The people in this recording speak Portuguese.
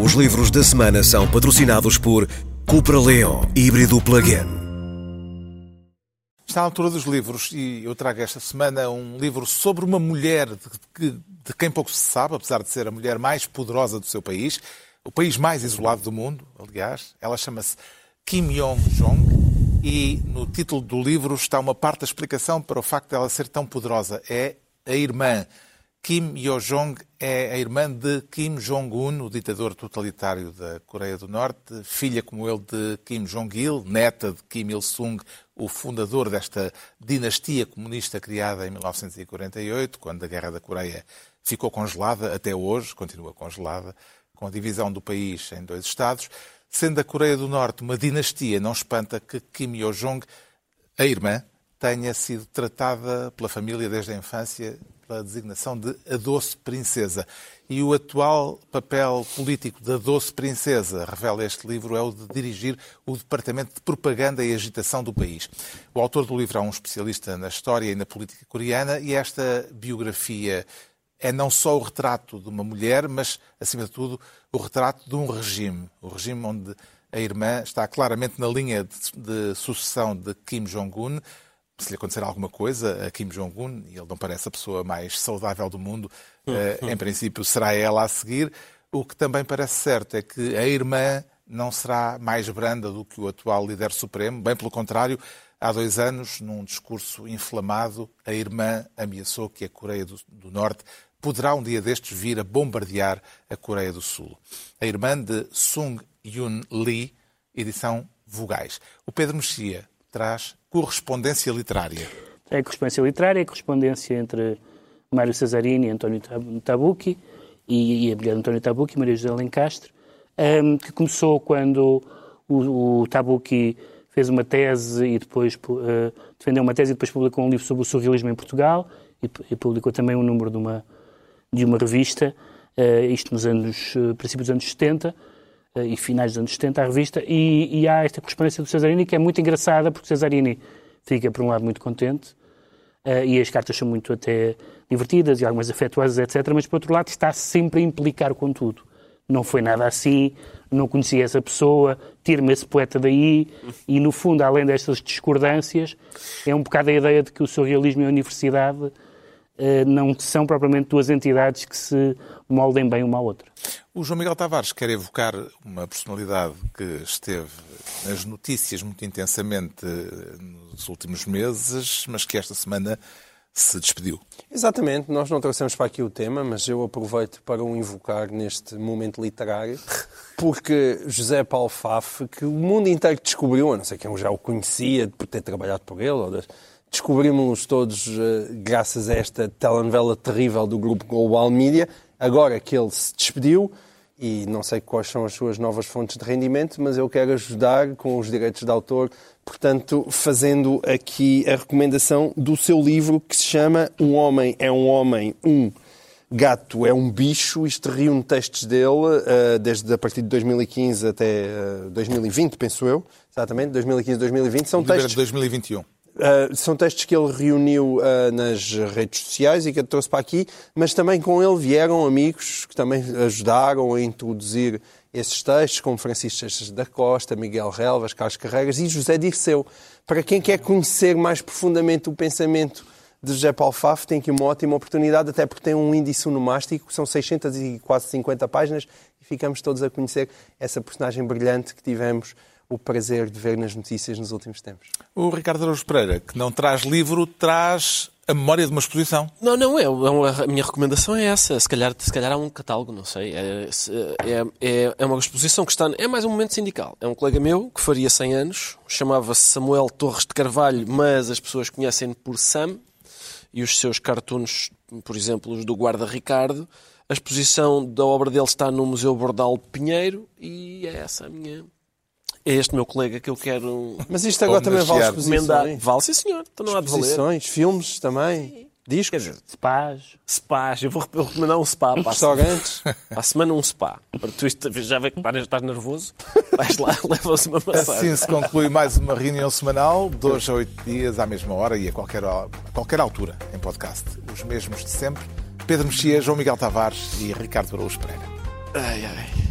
Os livros da semana são patrocinados por Cupra Leon híbrido plug-in. Está à altura dos livros e eu trago esta semana um livro sobre uma mulher de, de, de quem pouco se sabe, apesar de ser a mulher mais poderosa do seu país, o país mais isolado do mundo, aliás. Ela chama-se Kim Yong-jong e no título do livro está uma parte da explicação para o facto de ela ser tão poderosa. É a irmã Kim Yo-jong é a irmã de Kim Jong-un, o ditador totalitário da Coreia do Norte, filha como ele de Kim Jong-il, neta de Kim Il-sung, o fundador desta dinastia comunista criada em 1948, quando a Guerra da Coreia ficou congelada, até hoje continua congelada, com a divisão do país em dois estados. Sendo a Coreia do Norte uma dinastia, não espanta que Kim Yo-jong, a irmã, tenha sido tratada pela família desde a infância pela designação de a Doce Princesa. E o atual papel político da Doce Princesa, revela este livro, é o de dirigir o Departamento de Propaganda e Agitação do país. O autor do livro é um especialista na história e na política coreana e esta biografia é não só o retrato de uma mulher, mas, acima de tudo, o retrato de um regime. O regime onde a irmã está claramente na linha de, de sucessão de Kim Jong-un, se lhe acontecer alguma coisa a Kim Jong-un, e ele não parece a pessoa mais saudável do mundo, uhum. em princípio será ela a seguir. O que também parece certo é que a irmã não será mais branda do que o atual líder supremo, bem pelo contrário, há dois anos, num discurso inflamado, a irmã ameaçou que a Coreia do, do Norte poderá um dia destes vir a bombardear a Coreia do Sul. A irmã de Sung Yun Lee, edição Vogais. O Pedro Mexia traz correspondência literária. É correspondência literária, é correspondência entre Mário Cesarini e António Tabucchi, e, e a mulher de António Tabucchi, Maria José Lencastre, um, que começou quando o, o Tabucchi fez uma tese e depois uh, defendeu uma tese e depois publicou um livro sobre o surrealismo em Portugal e, e publicou também um número de uma, de uma revista, uh, isto nos anos, uh, princípios dos anos 70, eh, e finais dos anos 70 a revista, e, e, há esta correspondência do Cesarini que é muito engraçada, porque Cesarini fica, por um lado, muito contente, uh, e as cartas são muito até divertidas e algumas afetuosas, etc., mas, por outro lado, está sempre a implicar com tudo. Não foi nada assim, não conhecia essa pessoa, tira-me esse poeta daí, e, no fundo, além destas discordâncias, é um bocado a ideia de que o surrealismo e a universidade eh, não são propriamente duas entidades que se moldem bem uma à outra. O João Miguel Tavares quer evocar uma personalidade que esteve nas notícias muito intensamente nos últimos meses, mas que esta semana se despediu. Exatamente, nós não trouxemos para aqui o tema, mas eu aproveito para o invocar neste momento literário, porque José Paulo Faf, que o mundo inteiro descobriu, a não sei quem já o conhecia por ter trabalhado por ele, ou descobrimos todos uh, graças a esta telenovela terrível do grupo Global Media, agora que ele se despediu, e não sei quais são as suas novas fontes de rendimento, mas eu quero ajudar com os direitos de autor, portanto, fazendo aqui a recomendação do seu livro que se chama Um Homem é um Homem, um Gato é um Bicho. Isto reúne textos dele uh, desde a partir de 2015 até uh, 2020, penso eu. Exatamente, 2015 2020. São textos... de 2021. Uh, são textos que ele reuniu uh, nas redes sociais e que trouxe para aqui, mas também com ele vieram amigos que também ajudaram a introduzir esses textos, como Francisco da Costa, Miguel Relvas, Carlos Carregas e José Dirceu. Para quem quer conhecer mais profundamente o pensamento de José Paulo Faf, tem aqui uma ótima oportunidade, até porque tem um índice onomástico, são 600 e quase 50 páginas, e ficamos todos a conhecer essa personagem brilhante que tivemos o prazer de ver nas notícias nos últimos tempos. O Ricardo Araújo Pereira, que não traz livro, traz a memória de uma exposição. Não, não, é, é a minha recomendação é essa. Se calhar, se calhar há um catálogo, não sei. É, é, é, é uma exposição que está. É mais um momento sindical. É um colega meu que faria 100 anos, chamava-se Samuel Torres de Carvalho, mas as pessoas conhecem por Sam e os seus cartoons, por exemplo, os do Guarda Ricardo. A exposição da obra dele está no Museu Bordal Pinheiro e é essa a minha é este meu colega que eu quero. Mas isto agora também vale exposições. Vale, sim, senhor. Então não há de valer. Exposições, filmes também. Sim. Discos? Quer dizer, spas. Spas. Eu vou recomendar um spa para Restaurantes? Para a semana um spa. Para tu já vê que estás nervoso, vais lá, leva-se uma massagem. Assim se conclui mais uma reunião semanal, dois a oito dias, à mesma hora e a qualquer, a qualquer altura, em podcast. Os mesmos de sempre. Pedro Mexia, João Miguel Tavares e Ricardo Araújo Pereira. Ai, ai.